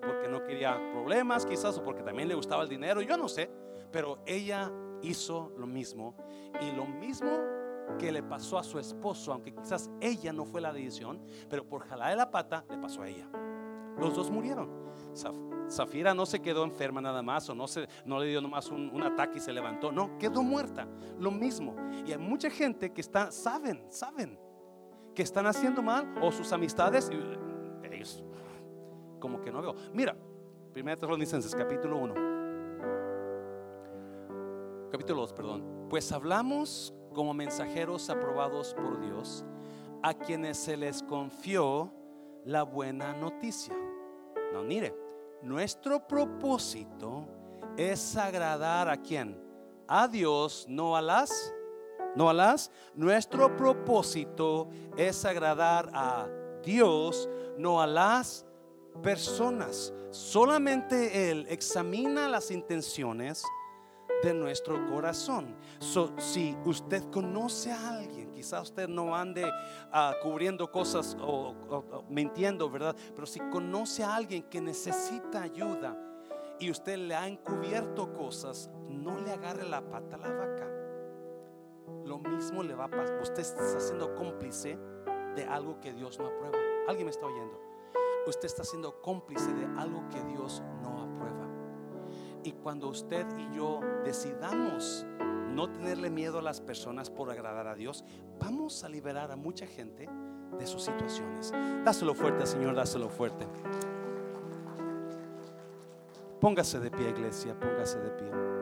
porque no quería problemas quizás, o porque también le gustaba el dinero, yo no sé, pero ella hizo lo mismo y lo mismo que le pasó a su esposo, aunque quizás ella no fue la decisión, pero por jalar la pata le pasó a ella. Los dos murieron. Zafira no se quedó enferma nada más o no, se, no le dio nomás un, un, ataque y se levantó. No, quedó muerta. Lo mismo. Y hay mucha gente que está, saben, saben que están haciendo mal o sus amistades, ellos como que no veo. Mira, 1 Tesalonicenses capítulo 1. Capítulo 2, perdón. Pues hablamos como mensajeros aprobados por Dios, a quienes se les confió la buena noticia. No, mire, nuestro propósito es agradar a quién? A Dios, no a no a las. Nuestro propósito es agradar a Dios, no a las personas. Solamente Él examina las intenciones de nuestro corazón. si usted conoce a alguien, quizás usted no ande ah, cubriendo cosas o, mintiendo, ¿verdad? Pero si conoce a alguien que necesita ayuda y usted le ha encubierto cosas, no le agarre la pata a la vaca lo mismo le va a pasar. Usted está siendo cómplice de algo que Dios no aprueba. ¿Alguien me está oyendo? Usted está siendo cómplice de algo que Dios no aprueba. Y cuando usted y yo decidamos no tenerle miedo a las personas por agradar a Dios, vamos a liberar a mucha gente de sus situaciones. Dáselo fuerte, Señor, dáselo fuerte. Póngase de pie, iglesia, póngase de pie.